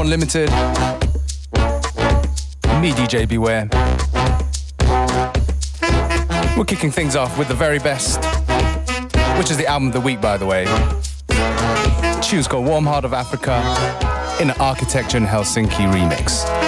welcome to FM4 Unlimited. Me, DJ Beware. We're kicking things off with the very best, which is the album of the week, by the way. Tune's called Warm Heart of Africa in an Architecture in Helsinki remix.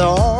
alrededor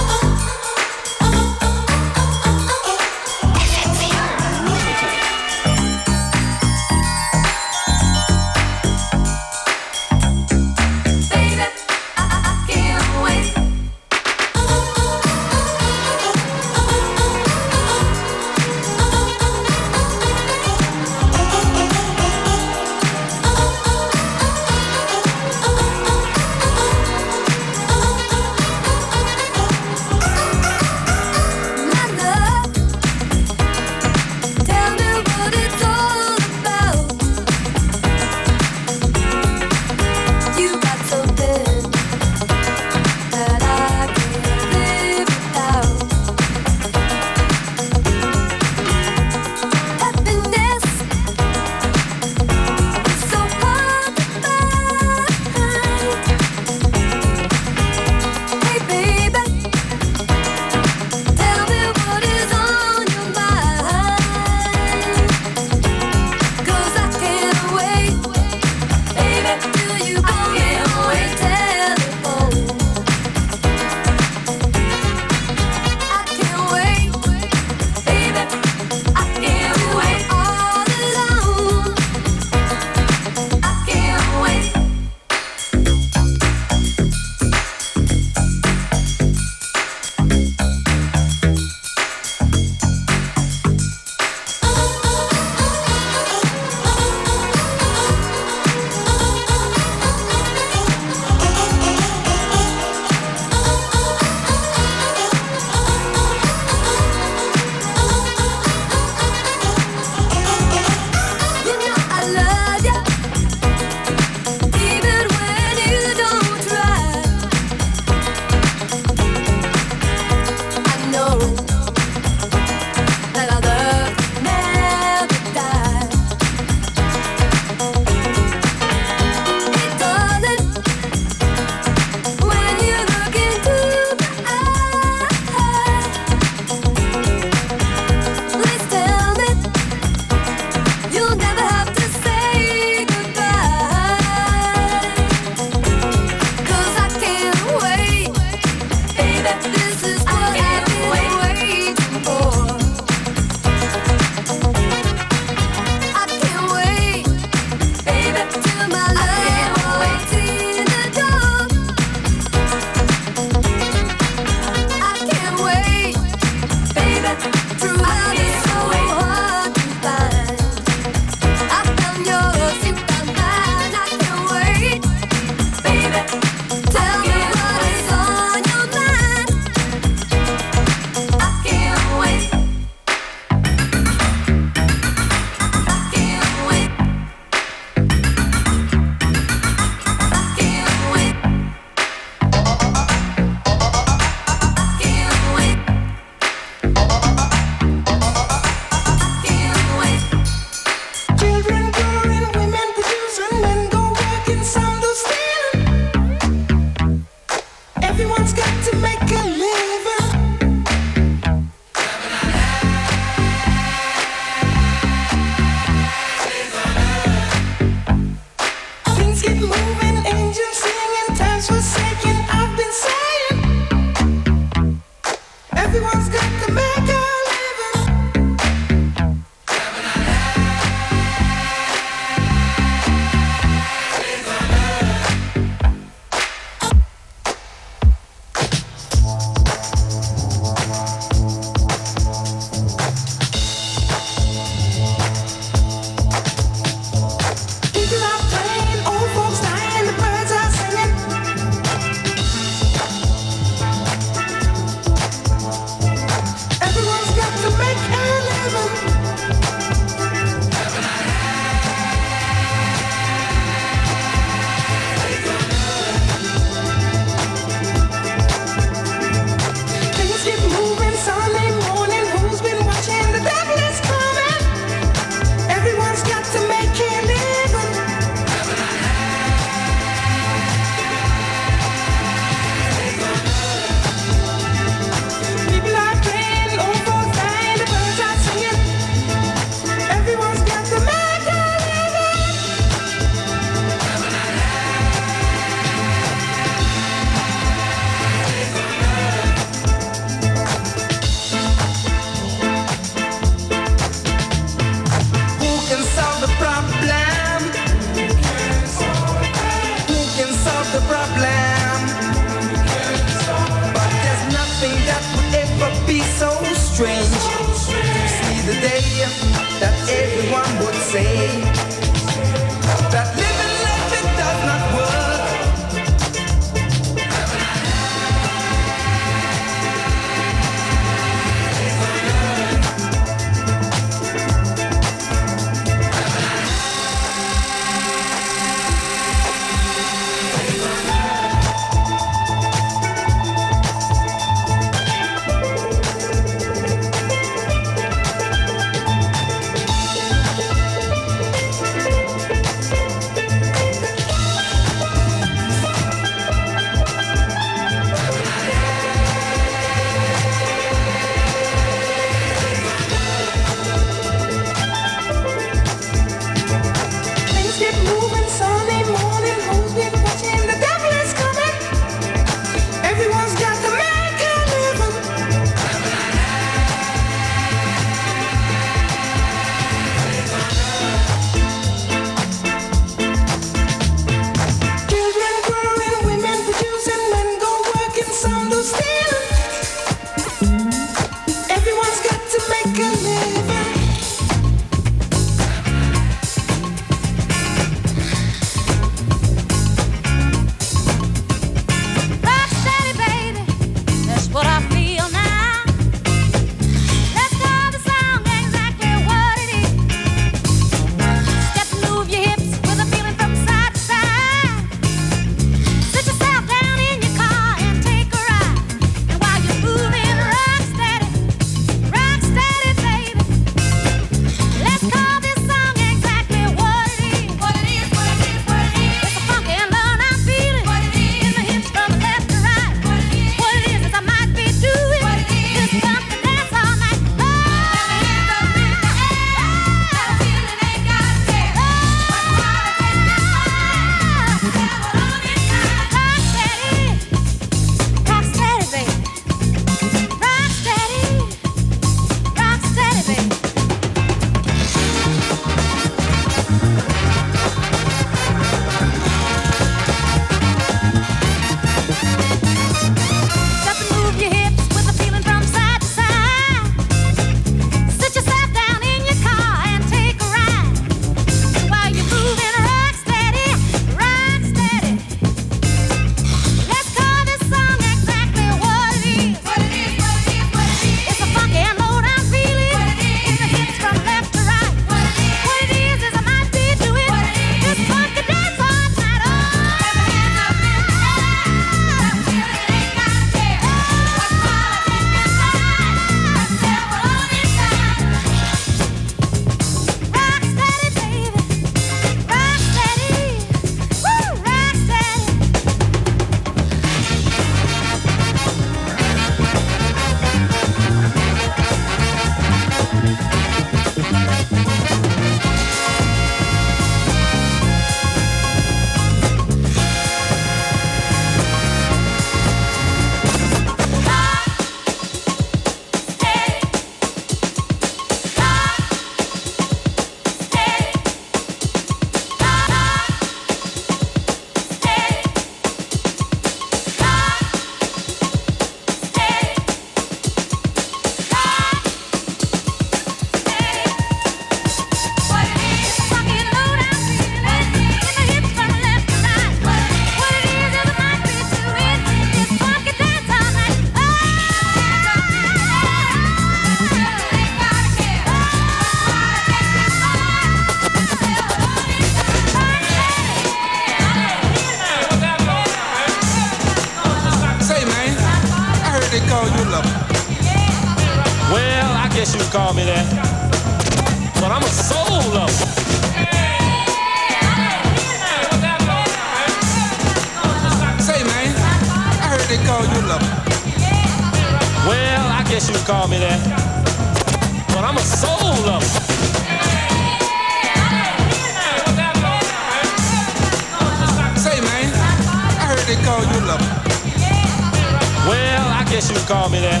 call me that.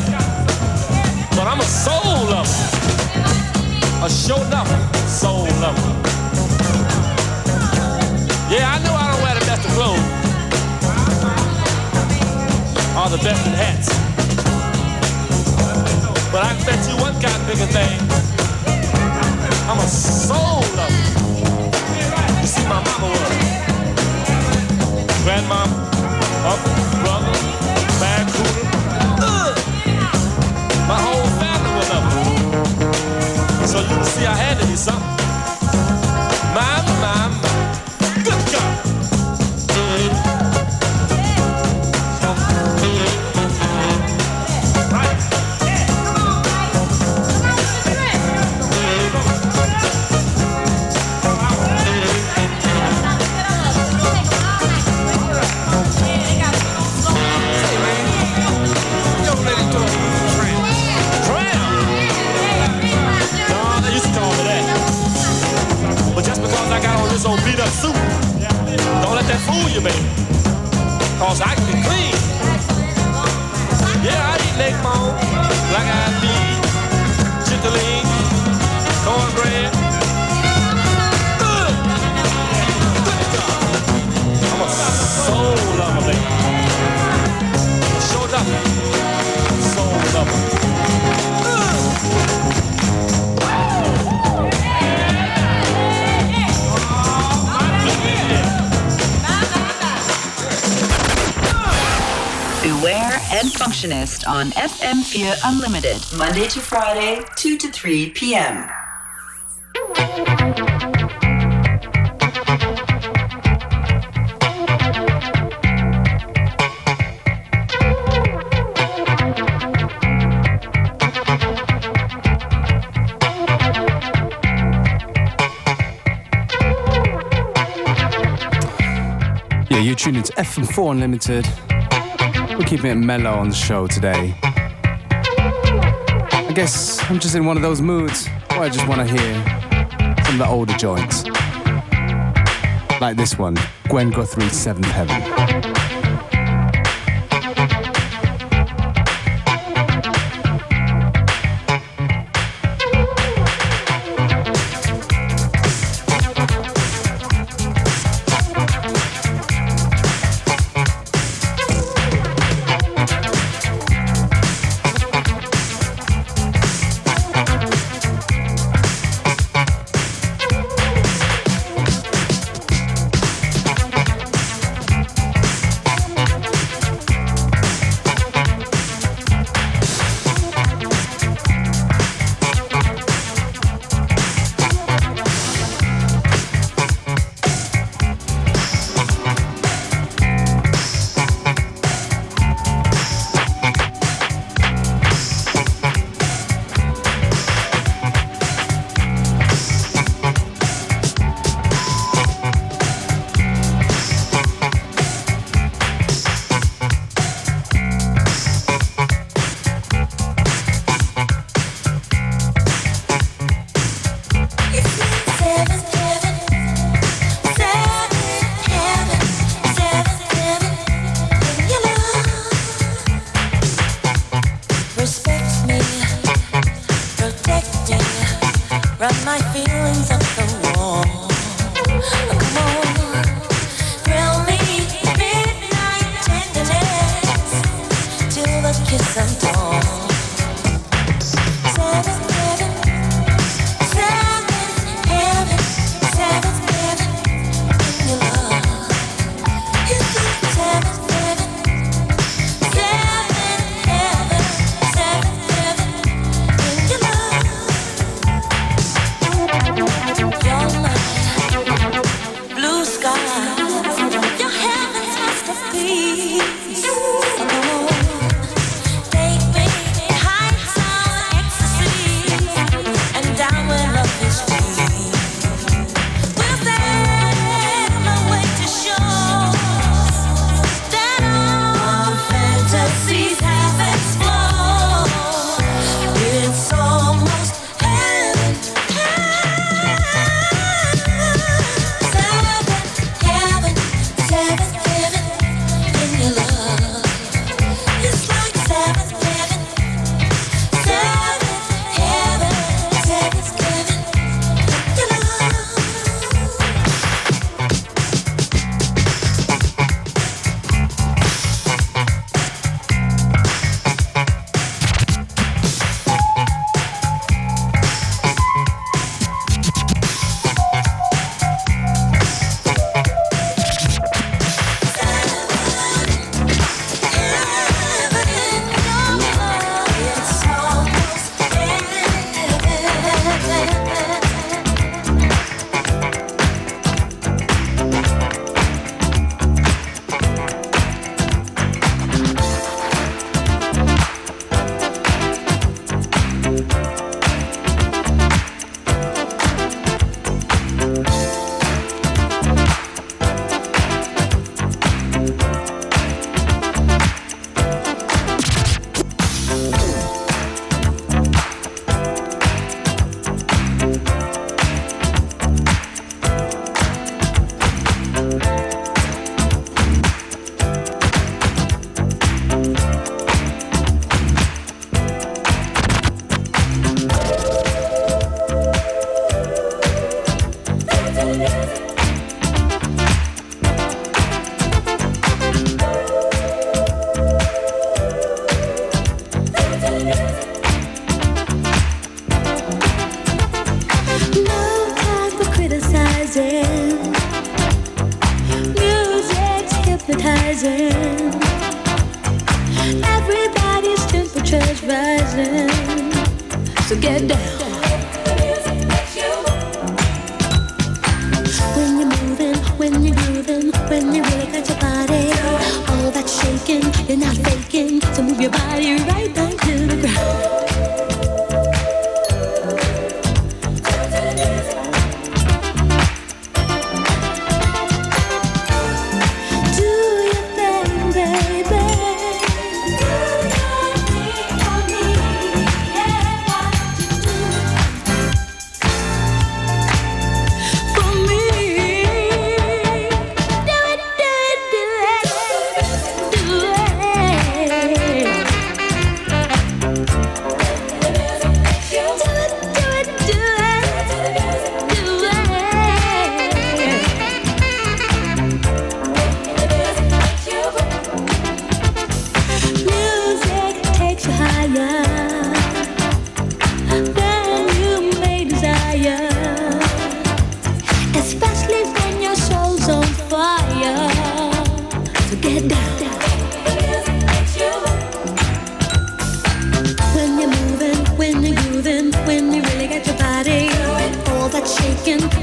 But I'm a soul lover. A show lover, soul lover. Yeah, I know I don't wear the best of clothes. Or the best of hats. But I can bet you one kind of bigger thing. I'm a soul lover. You see, my mama was. Grandma, up, brother. See, I had to be something. Suit. Don't let that fool you, baby. Cause I can clean. Yeah, I eat leg bone, black eyed peas, chitterling, cornbread. I'm a soul lover, baby. Showed up. Soul lover. And on FM4 Unlimited, Monday to Friday, 2 to 3 p.m. Yeah, you're tuned into FM4 Unlimited. We're keeping it mellow on the show today. I guess I'm just in one of those moods where I just want to hear some of the older joints. Like this one, Gwen Guthrie's Seventh Heaven.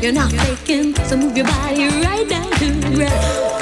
You're not faking, so move your body right down to the ground.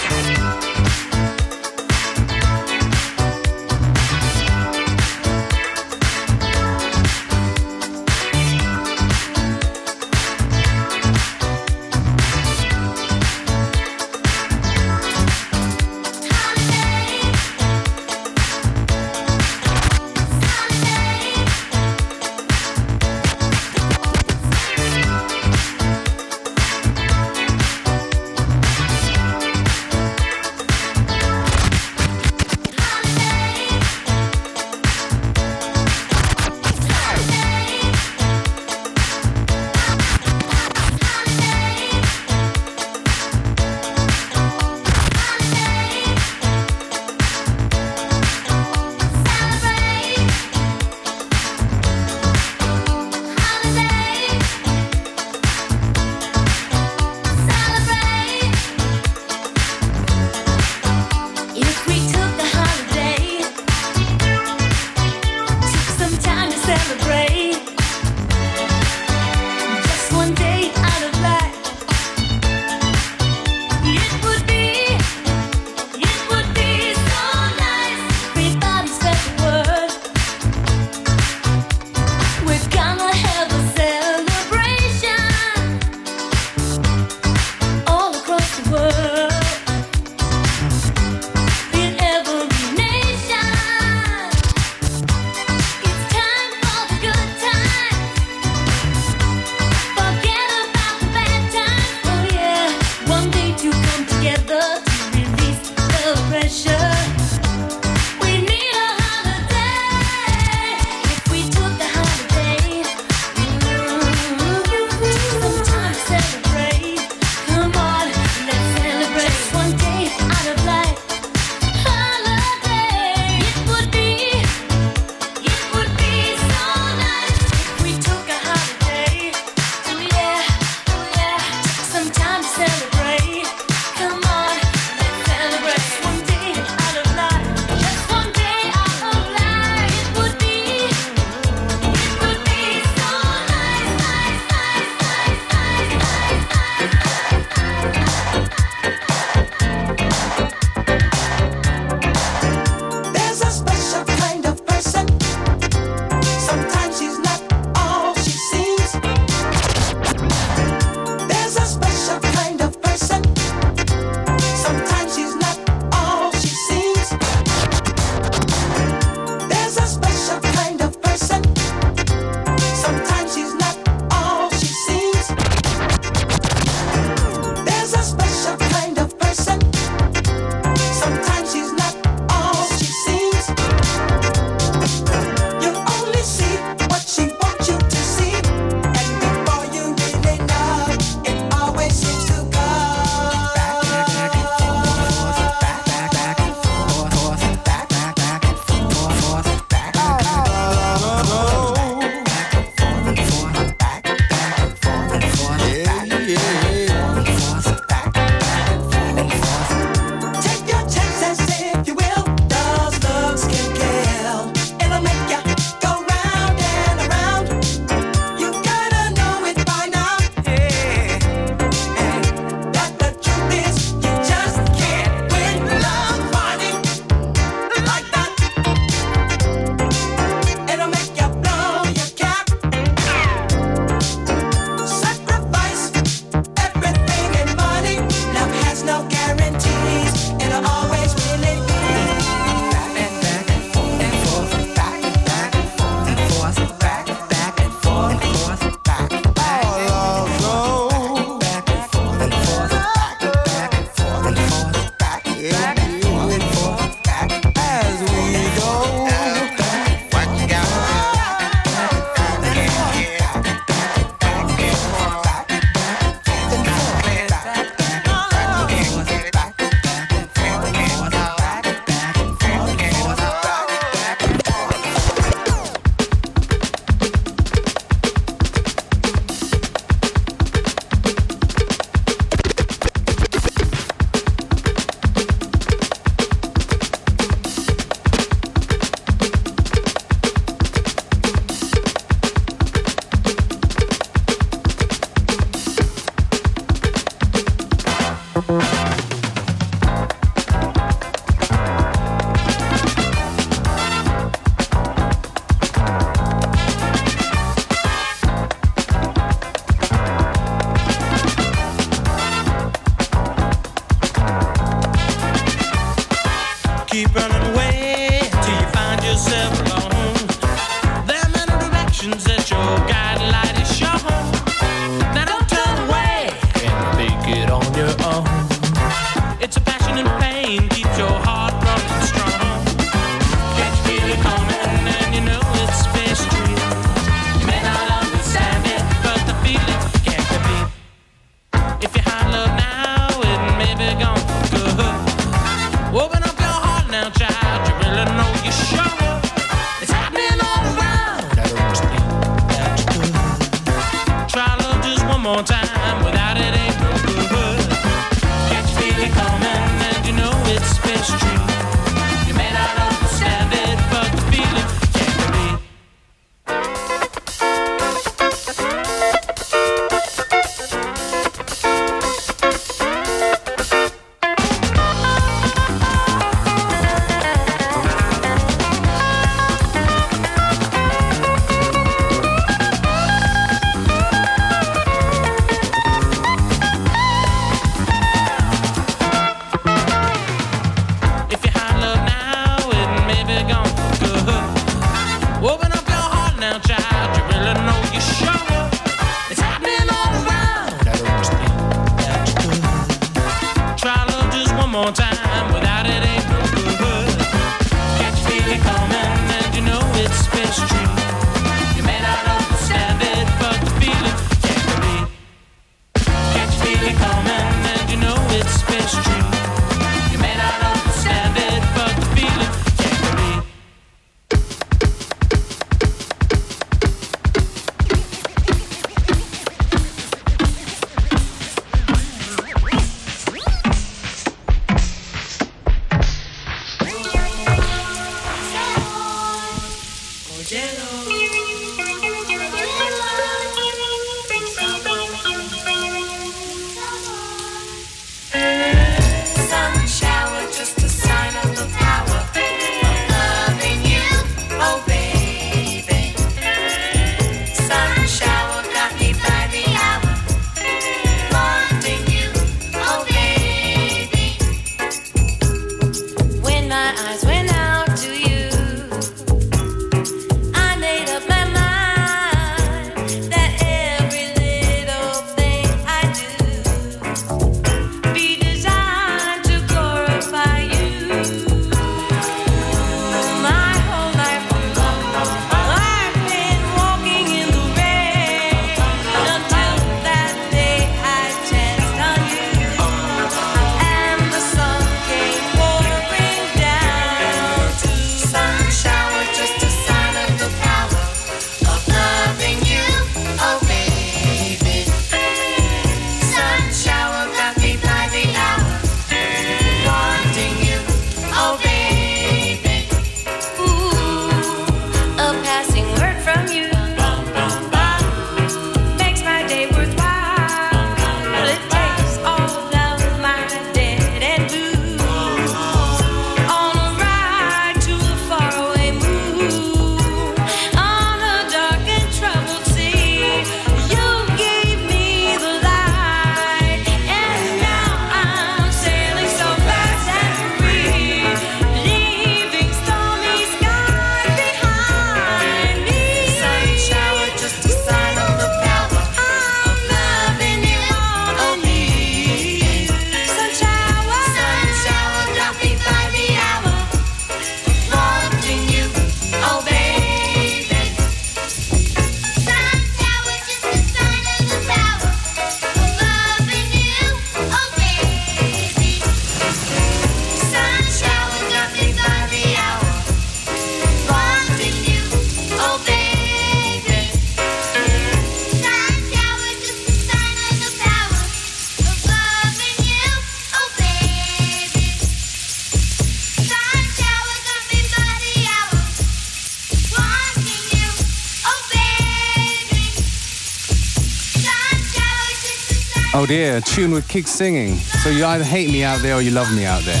Yeah, a tune with kids singing. So you either hate me out there or you love me out there.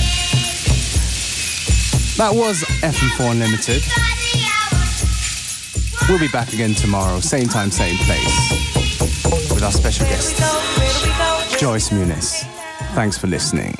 That was FM4 Unlimited. We'll be back again tomorrow, same time, same place, with our special guest, Joyce Muniz. Thanks for listening.